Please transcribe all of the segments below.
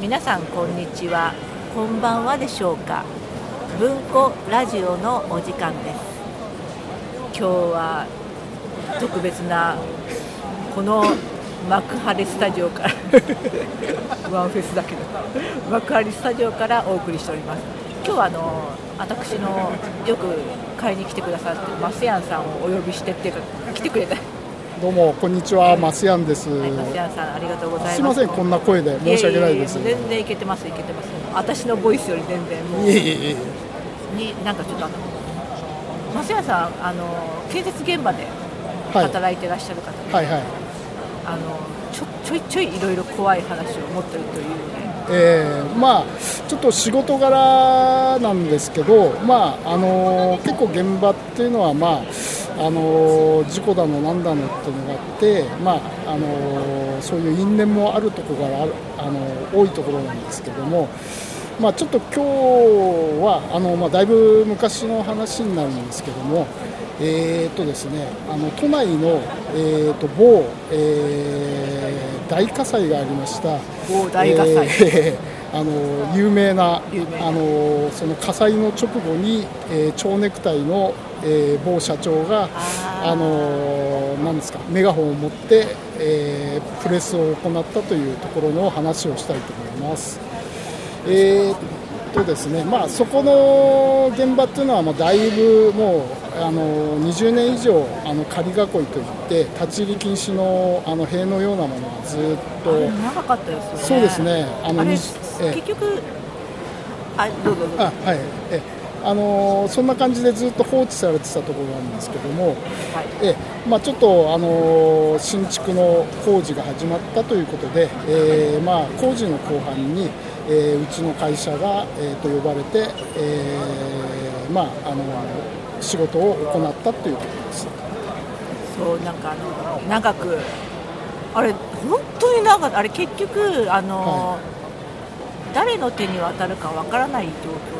皆さんこんにちは。こんばんはでしょうか。文庫ラジオのお時間です。今日は特別なこの幕張スタジオから ワンフェスだけど幕張スタジオからお送りしております。今日はあの私のよく買いに来てくださってマスヤンさんをお呼びしてっていうか来てくれた。どうもこんにちは、マスヤンです。はい、マスヤンさんありがとうございます。すみませんこんな声で申し訳ないです。いえいえ全然いけてますいけてます。私のボイスより全然もういえいえいえになんかちょっとあのマスヤンさんあの建設現場ではい働いてらっしゃる方で、はいはい。あのちょちょいちょいいろいろ怖い話を持ってるというね。えーまあちょっと仕事柄なんですけど、まああの結構現場っていうのはまああの事故だのなんだのっていうのがあって、まああのそういう因縁もあるところがあるあの多いところなんですけども。まあ、ちょっと今日はあの、まあ、だいぶ昔の話になるんですけども、えーとですね、あの都内の、えー、と某、えー大火災がありました某大火災えー あの有名な有名なあのその火災の直後に、えー蝶ネクタイの、えー某社長があのなんですかメガホンを持って、えープレスを行ったというところの話をしたいと思います。えーっとですねまあ、そこの現場っていうのは、まあ、だいぶもうあの20年以上あの仮囲いといって立ち入り禁止のあの塀のようなものがずっと長かったですよね。そうですねあのあ結局あどうぞどうぞ。あはいえあのそんな感じでずっと放置されてたところなんですけども、はい。えまあ、ちょっと、あの新築の工事が始まったということで、えーまあ、工事の後半に、えーうちの会社が、えーと呼ばれて、えーまあ、あの仕事を行ったということです。そうなんかあの長くあれ本当に長あれ結局あの、誰の手に渡るかわからない状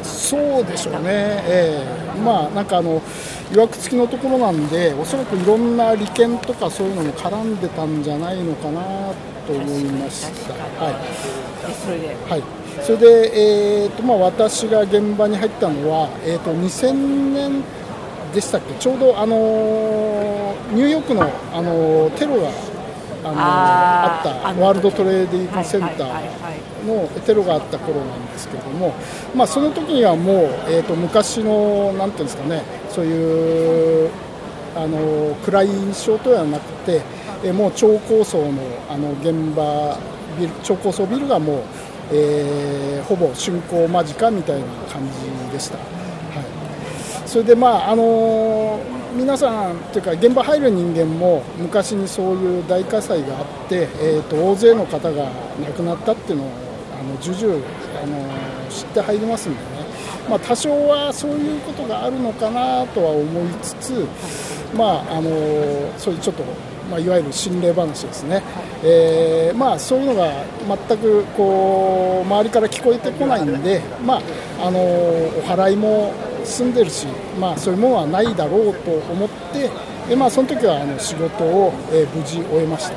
況そうでしょうね、ええ。まあなんかあのいわくつきのところなんで、おそらくいろんな利権とかそういうのも絡んでたんじゃないのかなと思いました。はい。でそれで？はい、それで、えーとまあ、私が現場に入ったのは、えー、と2000年でしたっけ、ちょうど、あのーニューヨークの、あのーテロが、あのーあったワールドトレーディングセンターのテロがあった頃なんですけれども、まあ、その時にはもう、えー、と昔のなんていうんですかねそういうあの暗い印象とはなくて、えーもう超高層のあの現場ビル超高層ビルがもう、えーほぼ竣工間近みたいな感じでした。はい、それでまああの皆さんというか現場入る人間も昔にそういう大火災があって、えー、と大勢の方が亡くなったっていうのをあの重々あの知って入りますんでね、まあ、多少はそういうことがあるのかなとは思いつつ、まあ、あのそういうちょっと、まあ、いわゆる心霊話ですね、えーまあ、そういうのが全くこう周りから聞こえてこないんで、まあ、あのお祓いも済んでるし、まあ、そういうものはないだろうと思って、でまあ、その時はあの仕事を、えー無事終えました。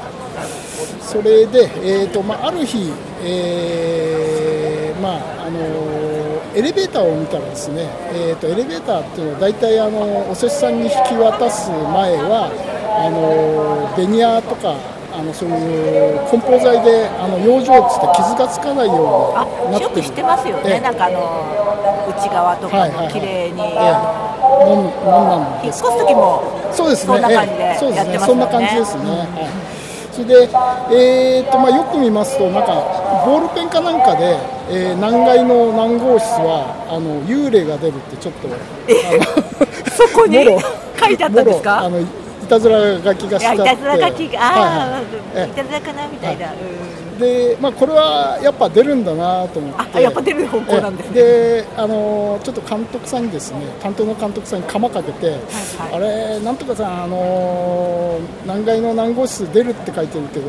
それで、えーとまあ、ある日、えーまああのエレベーターを見たらですね、えー、とエレベーターっていうのは大体あのお施主さんに引き渡す前はあのベニヤとかあのそういう梱包材であの養生っつって傷がつかないよあうになってる。よく知ってますよええ。ねなんかあの内側とかはいはいはい。も綺麗に、ええ。あもんもんなんの引っです越す時もそうですね。そんな感じでええ。そうですね。やってますそんな感じですね。はい。それで、えーとまあ、よく見ますと、なんかボールペンかなんかで、えー何階の何号室はあの幽霊が出るってちょっと、そこに書いてあったんですか？あのいたずら書きがいしてあって、やいたずら書きが、ああ、はいはい。いたずらかなみたいな、うんで、まあ、これはやっぱ出るんだなと思って、あやっぱ出る方向なんですね。であのちょっと監督さんにですね担当の監督さんに釜かけて、あれなんとかさんあの何階の何号室出るって書いてるけど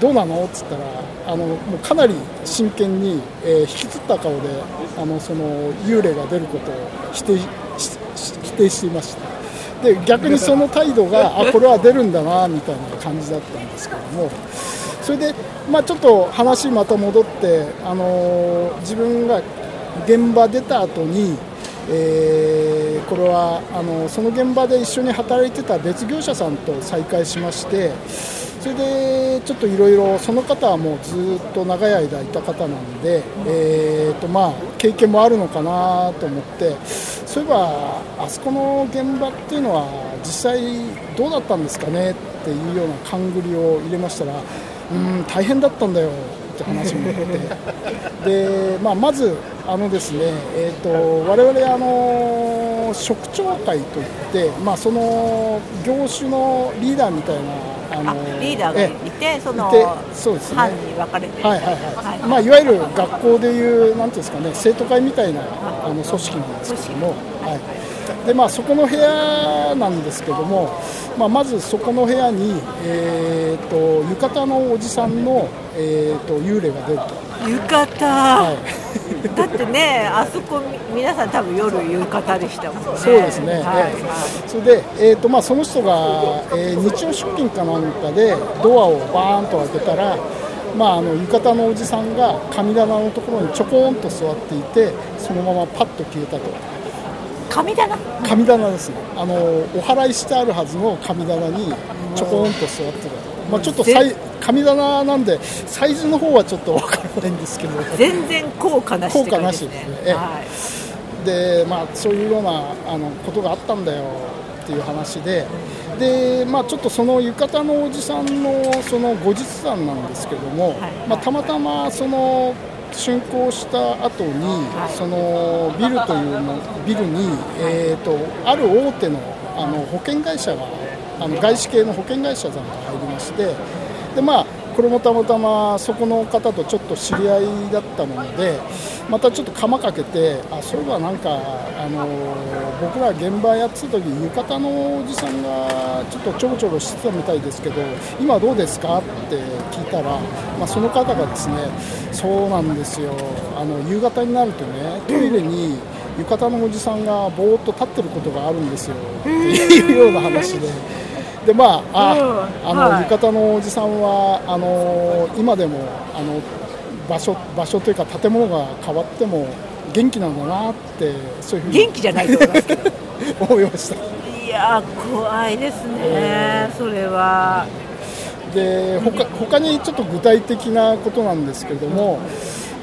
どうなの？っつったらあのもうかなり真剣に、えー引きつった顔であのその幽霊が出ることを否定しし否定していましたで逆にその態度があこれは出るんだなみたいな感じだったんですけども。それでまあ、ちょっと話また戻って、あの自分が現場出た後に、えー、これはあのその現場で一緒に働いてた別業者さんと再会しましてそれでちょっといろいろその方はもうずっと長い間いた方なんで、えーとまあ、経験もあるのかなと思ってそういえばあそこの現場っていうのは実際どうだったんですかねっていうような勘繰りを入れましたらうん大変だったんだよって話になって。で、まあ、まずあのですね、えーと、我々あの職長会といって、まあ、その業種のリーダーみたいなあのリーダーがいてそのそうです、ね、班に分かれて。はいはいはい、はいまあ、いわゆる学校でいうなんていうんですかね生徒会みたいなあの組織なんですけども、はい。でまあ、そこの部屋なんですけども、まあ、まずそこの部屋に、えーと、浴衣のおじさんの、えーと、幽霊が出ると。浴衣、はい、だってね、あそこ、皆さん、多分夜浴衣でしたもんね。そうですね、はい、はい、それで、えーとまあ、その人が、えー、日曜出勤かなんかで、ドアをバーンと開けたら、まあ、あの浴衣のおじさんが神棚のところにちょこんと座っていて、そのままパッと消えたと。神棚？神棚です。ねあのお祓いしてあるはずの神棚にちょこんと座ってる、まあ、ちょっとさい神棚なんでサイズの方はちょっと分からないんですけど。全然効果なし効果なしですね、はい、でまあそういうようなあのことがあったんだよっていう話で、でまあ、ちょっとその浴衣のおじさんのその後日談なんですけども、はい、まあ、たまたまその竣工した後に、そのビルというのビルに、えーと、ある大手のあの保険会社があの外資系の保険会社さんが入りましてで、まあ、これもたまたまそこの方とちょっと知り合いだったものでまたちょっと釜かけてあそういえばなんかあの僕ら現場やってた時浴衣のおじさんがちょっとちょろちょろしてたみたいですけど今どうですかって聞いたら、まあ、その方がですねそうなんですよ。あの夕方になるとねトイレに浴衣のおじさんがぼーっと立ってることがあるんですよ。っていうような話で。でまあ、あ、あの、はい、浴衣のおじさんはあの今でもあの場所場所というか建物が変わっても元気なんだなってそういうふうに元気じゃないと思いますけど。思いました。いや怖いですね、えー、それは。で他他にちょっと具体的なことなんですけれども、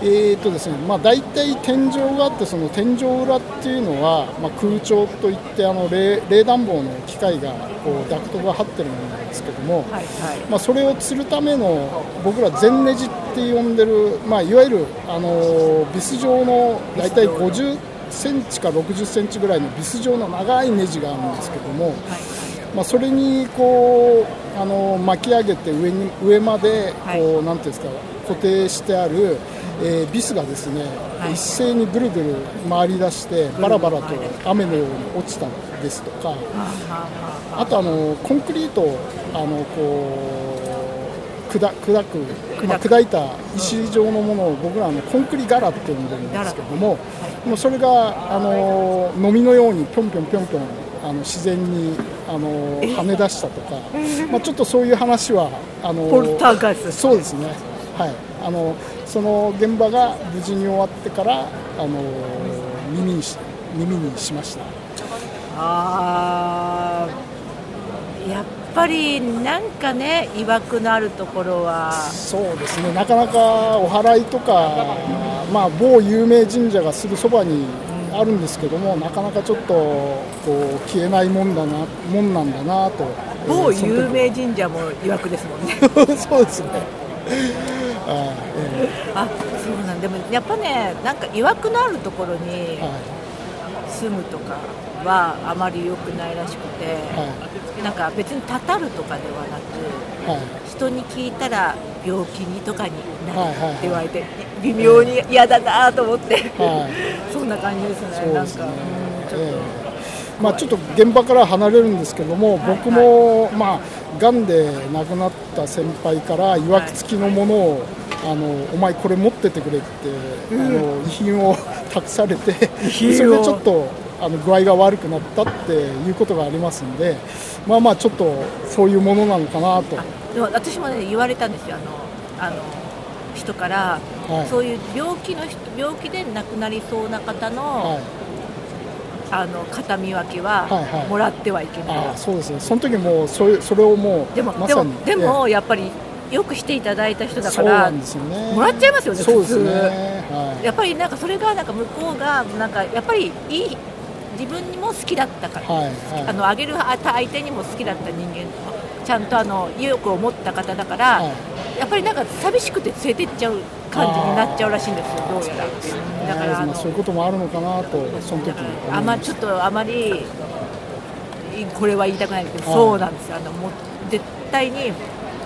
えーとですねまあ、大体天井があってその天井裏っていうのは、まあ、空調といってあの冷冷暖房の機械がこうダクトが張ってるものなんですけども、はいはい、まあ、それを吊るための僕ら全ネジって呼んでる、まあ、いわゆるあのビス状の大体50センチか60センチぐらいのビス状の長いネジがあるんですけども、はいまあ、それにこうあの巻き上げて上に上までこう、なんていうんですか固定してあるえー、ビスがですね、はい、一斉にぐるぐる回り出してバラバラと雨のように落ちたですとか、あとあのコンクリートをあのこう砕砕く、まあ、砕いた石状のものを僕らのコンクリ柄って呼んでるんですけども、もうそれがあののみのようにぴょんぴょんぴょんぴょんあの自然にあの跳ね出したとか、まあ、ちょっとそういう話はあのそうですね。はい。あのその現場が無事に終わってからあの耳にし耳にしました。あやっぱりなんかねいわくのあるところは。そうですね。なかなかお祓いとか、まあ、某有名神社がすぐそばにあるんですけども、なかなかちょっとこう消えないもんだなもんなんだなと。某有名神社もいわくですもんね。そうですねあそうなんでもやっぱねなんか曰くのあるところに住むとかはあまり良くないらしくて、はい、なんか別にたたるとかではなく、はい、人に聞いたら病気にとかになるって言われて、微妙に嫌だなと思って、はい、そんな感じですね、なんか、ちょっと。えーまあ、ちょっと現場から離れるんですけども、僕も、まあ、がんで亡くなった先輩からいわくつきのものを、あのお前これ持っててくれって、あの遺品を託されてそれでちょっとあの具合が悪くなったっていうことがありますんでまあまあちょっとそういうものなのかなと。でも私もね言われたんですよあのあの人から、はい。そういう病気の人病気で亡くなりそうな方の,、はい。あの形見分けははいはい。もらってはいけない、ああそうですね。その時もうそれそれをもうでもでもでもやっぱりよくしていただいた人ええだからね。もらっちゃいますよね普通。はい。やっぱりなんかそれがなんか向こうがなんかやっぱりいい自分にも好きだったから、はいはい。あのあげる相手にも好きだった人間ちゃんとあの意欲を持った方だから、はい。やっぱりなんか寂しくて連れてっちゃう感じになっちゃうらしいんですよどうやらだからあのまあそういうこともあるのかなとその時あんまちょっとあまりこれは言いたくないけど、はい。そうなんですよ。あのもう絶対に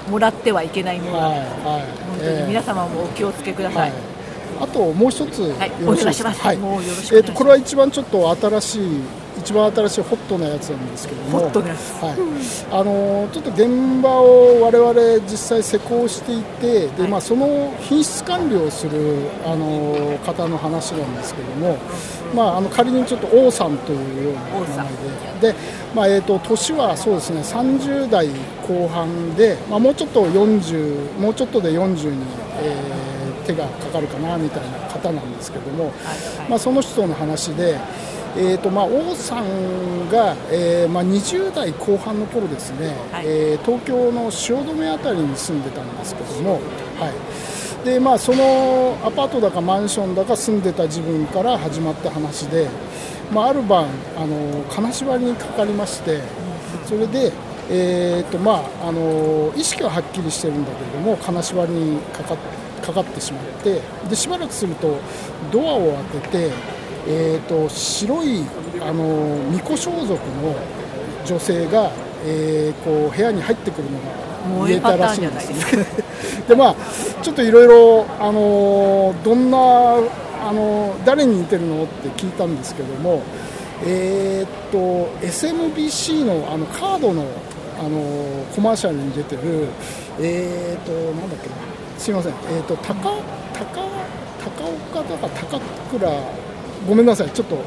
もらってはいけないもの。だ、はいはい。本当にええ。皆様もお気をつけくださ、はい。いあともう一つ、はいよろしいですかお願いします。はい。もうよろしくお願いします。えーとこれは一番ちょっと新しい一番新しいホットなやつなんですけども。ホットなやつ。はい。あのーちょっと現場を我々実際施工していてで、まあ、その品質管理をする、あのー方の話なんですけども、まあ、あの仮にちょっと王さんというような名前で。で、まあえー、と年はそうですね30代後半で、まあ、もうちょっと40もうちょっとで40に、えー手がかかるかなみたいな方なんですけども、まあ、その人の話で、えーとまあ、王さんが、えーまあ、20代後半の頃ですね、はい。えー東京の汐留あたりに住んでたんですけども、はい。でまあ、そのアパートだかマンションだか住んでた自分から始まった話で、まあ、ある晩あの金縛りにかかりましてそれで、えーとまあ、あの意識ははっきりしてるんだけれども金縛りにかかかかってしまってでしばらくするとドアを開けて、えー、と白いあの巫女装束の女性が、えーこう部屋に入ってくるのが見えたらしいんですね。でまあちょっといろいろあのどんなあの誰に似てるのって聞いたんですけども、えーっと SMBC のあのカードのあのコマーシャルに出てるえーっとなんだっけな。すいません。えーっと高高高岡だか高倉ごめんなさい。ちょっと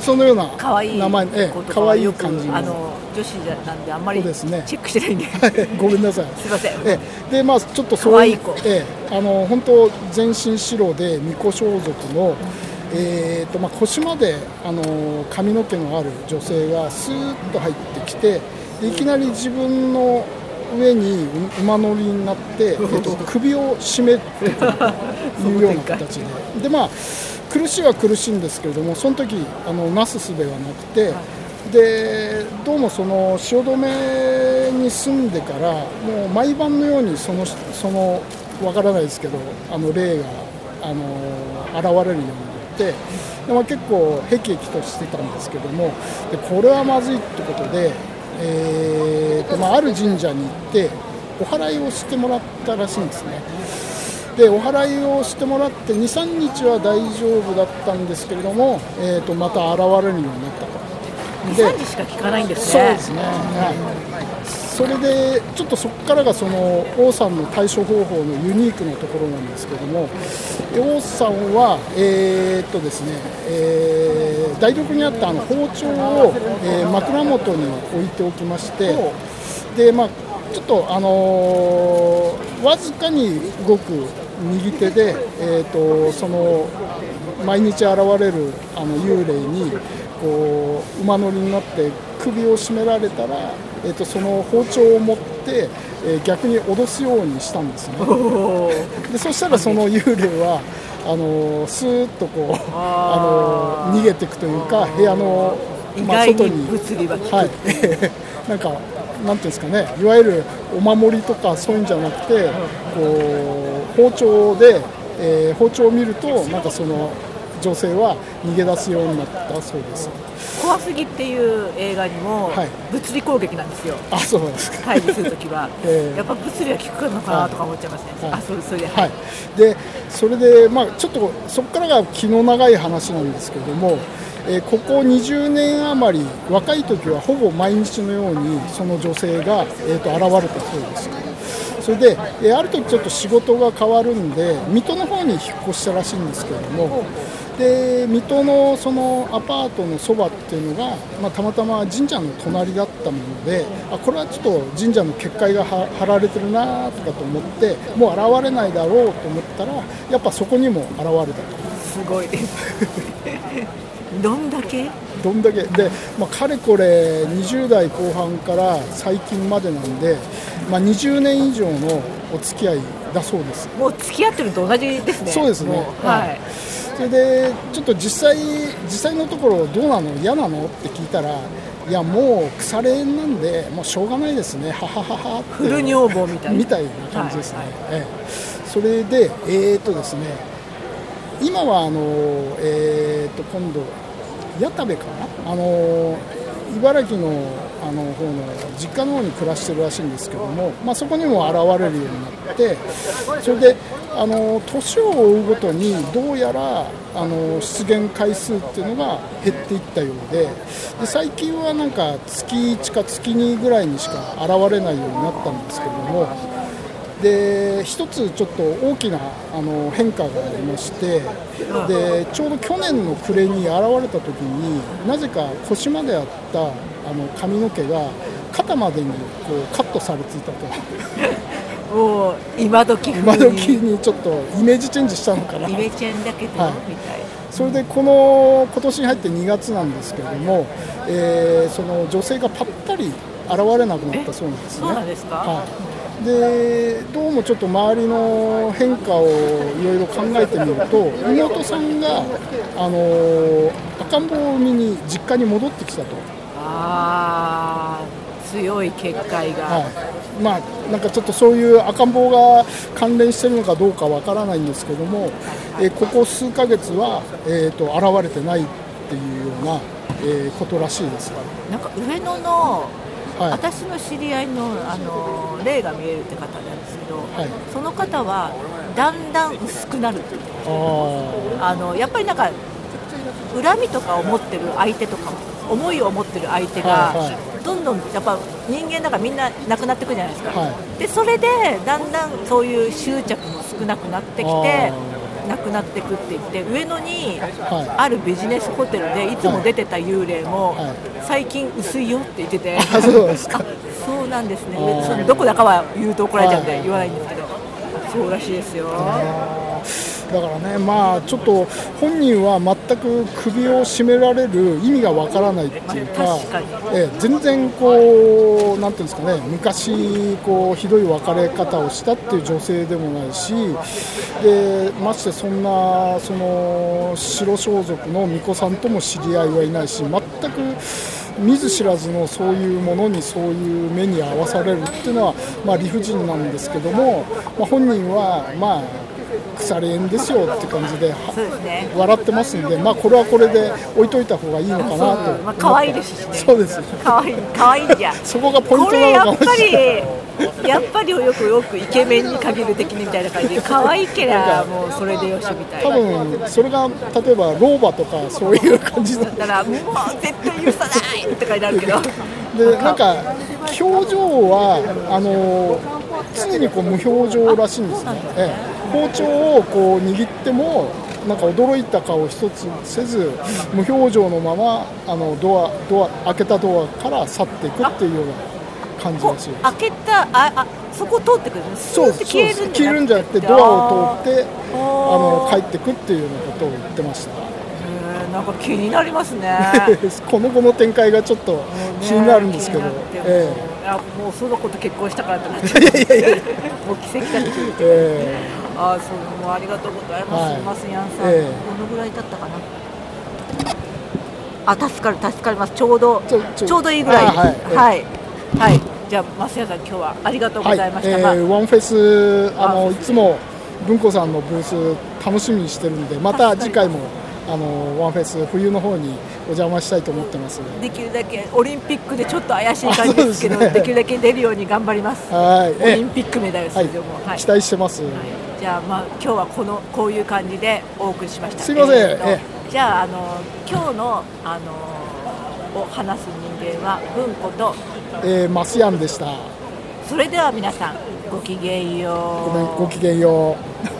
そのような可愛い名前ええ可愛い感じの。あの女子なんであんまりチそうですね。ェックしてないんで、ごめんなさい。すいません。ええ。でまあちょっとそうい子。ええ。あの本当全身白で巫女装束の、えーとまあ腰まであの髪の毛のある女性がスーッと入ってきてでいきなり自分の上に馬乗りになって、えっと首を絞めるというような形で。でまあ苦しいは苦しいんですけれどもその時あのなすすべはなくて、でどうもその汐留に住んでからもう毎晩のようにそのそのわからないですけどあの霊があの現れるようになってで、まあ、結構へきへきとしてたんですけどもでこれはまずいってことで、えーとまあ、ある神社に行ってお祓いをしてもらったらしいんですね。でお祓いをしてもらって23日は大丈夫だったんですけれども、えー、とまた現れるようになったと。2、3時しか聞かないんですね。そうですね、はい、それでちょっとそこからがその王さんの対処方法のユニークなところなんですけどもで王さんは、えーっとですねえー台所にあったあの包丁を、えー枕元に置いておきましてで、まあ、ちょっと、あのーわずかに動く右手で、えー、とその毎日現れるあの幽霊にこう馬乗りになって首を絞められたら、えー、とその包丁を持って、えー逆に脅すようにしたんですね。でそしたらその幽霊はあのスーッとこうあの逃げていくというか部屋の、意まあ、外にはい、なんか、なんていうんですかね、いわゆるお守りとかそういうんじゃなくて、こう包丁で、えー包丁を見ると、なんかその女性は逃げ出すようになったそうです。怖すぎっていう映画にもはい物理攻撃なんですよ。あ、そうですか。会議するときは、ええやっぱ物理は効くのかなとか思っちゃいますね。はいあ、それそれで、はい、でそれで、まあ、ちょっとそこからが気の長い話なんですけれども、えここ20年余り若い時はほぼ毎日のようにその女性が、えー、と現れたそうですそれで、えある時ちょっと仕事が変わるんで水戸の方に引っ越したらしいんですけれどもで水戸のそのアパートのそばっていうのが、まあ、たまたま神社の隣だったものであこれはちょっと神社の結界が張られてるなとかと思ってもう現れないだろうと思ったらやっぱそこにも現れたと。すごいどんだけ？どんだけ？で、まあ、かれこれ20代後半から最近までなんで、まあ、20年以上のお付き合いだそうです。もう付き合ってると同じですね。そうですね。ははい。それでちょっと実際実際のところどうなの？嫌なの？って聞いたらいやもう腐れ縁なんでもうしょうがないですね。ははははフル女房みたいな。みたいな感じですね、はいええ。それでえー、っとですね。今はあのえー、っと今度矢田部かな？あの茨城のあの方の実家の方に暮らしてるらしいんですけども、まあ、そこにも現れるようになってそれであの年を追うごとにどうやらあの出現回数っていうのが減っていったようでで最近はなんか月1か月2ぐらいにしか現れないようになったんですけどもで一つちょっと大きなあの変化がありましてでちょうど去年の暮れに現れた時になぜか腰まであったあの髪の毛が肩までにこうカットされていたと。今時風今に時にちょっとイメージチェンジしたのかな。イメチェンだけど、はい。みたいそれでこの今年に入って2月なんですけれども、えーその女性がぱったり現れなくなったそうなんですね。そうなんですか？はい、でどうもちょっと周りの変化をいろいろ考えてみると妹さんが、あのー赤ん坊を産みに実家に戻ってきたと、ああ強い結界が、はい。まあ、なんかちょっとそういう赤ん坊が関連してるのかどうかわからないんですけども、えーここ数ヶ月は、えー、と現れてないっていうような、えーことらしいです。なんか上野のはい。私の知り合いのあの霊が見えるって方なんですけど、はい。その方はだんだん薄くなるってああのやっぱりなんか恨みとかを持ってる相手とか思いを持ってる相手が、はいはどんどんやっぱ人間だからみんな亡くなっていくじゃないですか、はでそれでだんだんそういう執着も少なくなってきてあなくなっていくって言って上野にはあるビジネスホテルでい。つも出てた幽霊もはい。最近薄いよって言ってて、あそうですか。あそうなんですね。そのどこだかは言うと怒られちゃうんはいで言わないんですけど。そうらしいですよだからね、まあ、ちょっと本人は全く首を絞められる意味がわからないっていうか、ええ全然こう、なんていうんですかね、昔こう、ひどい別れ方をしたっていう女性でもないし、でましてそんなその白装束の巫女さんとも知り合いはいないし、全く見ず知らずのそういうものにそういう目に遭わされるっていうのは、まあ、理不尽なんですけども、まあ、本人は、まあ、腐れ縁ですよって感じでね。笑ってますんで、まあ、これはこれで置いといた方がいいのかなと。まあ可愛いですしね。そうです。可愛い可愛いじゃん。そこがポイントこれやっぱなのかもしれない。りやっぱりよくよくイケメンに限る的にみたいな感じで可愛いけりゃもうそれでよしみたい多な分それが例えば老婆とかそういう感じでだからもう絶対許さないとかになるけど。でなんか表情はあの常にこう無表情らしいんですね、ええ包丁をこう握ってもなんか驚いた顔一つせず無表情のままあのドアドア開けたドアから去っていくっていうような感じこらしいです開けたああそこ通ってくるそうです消えるんじゃ消えるんじゃなくてドアを通ってあの帰ってくっていうようなことを言ってました。なんか気になりますね。この後の展開がちょっと気になるんですけど、気になってえいやもうその子と結婚したからってなって もう奇跡だって聞いて。ええああそうもうありがとうございます、はいマスヤンさん、ええどのぐらい経ったかな。あ助かる助かります。ちょうどちょうどいいぐらい。ですあはい。はい、はい。じゃあマスヤンさん今日はありがとうごはいざいました、えまあーワンフェスあのいつも文子さんのブース楽しみにしてるんでまた次回もあのワンフェス冬の方にお邪魔したいと思ってます。できるだけオリンピックでちょっと怪しい感じですけどね。できるだけ出るように頑張ります。はい。オリえンピックメダルはい。出場も、はい。期待してます、はいじゃあまあ今日はこのこういう感じでお送りしました。すいません。ええじゃああの今日のあのを話す人間は文子とえーマスヤンでした。それでは皆さんごきげんよう。ごめんごきげんよう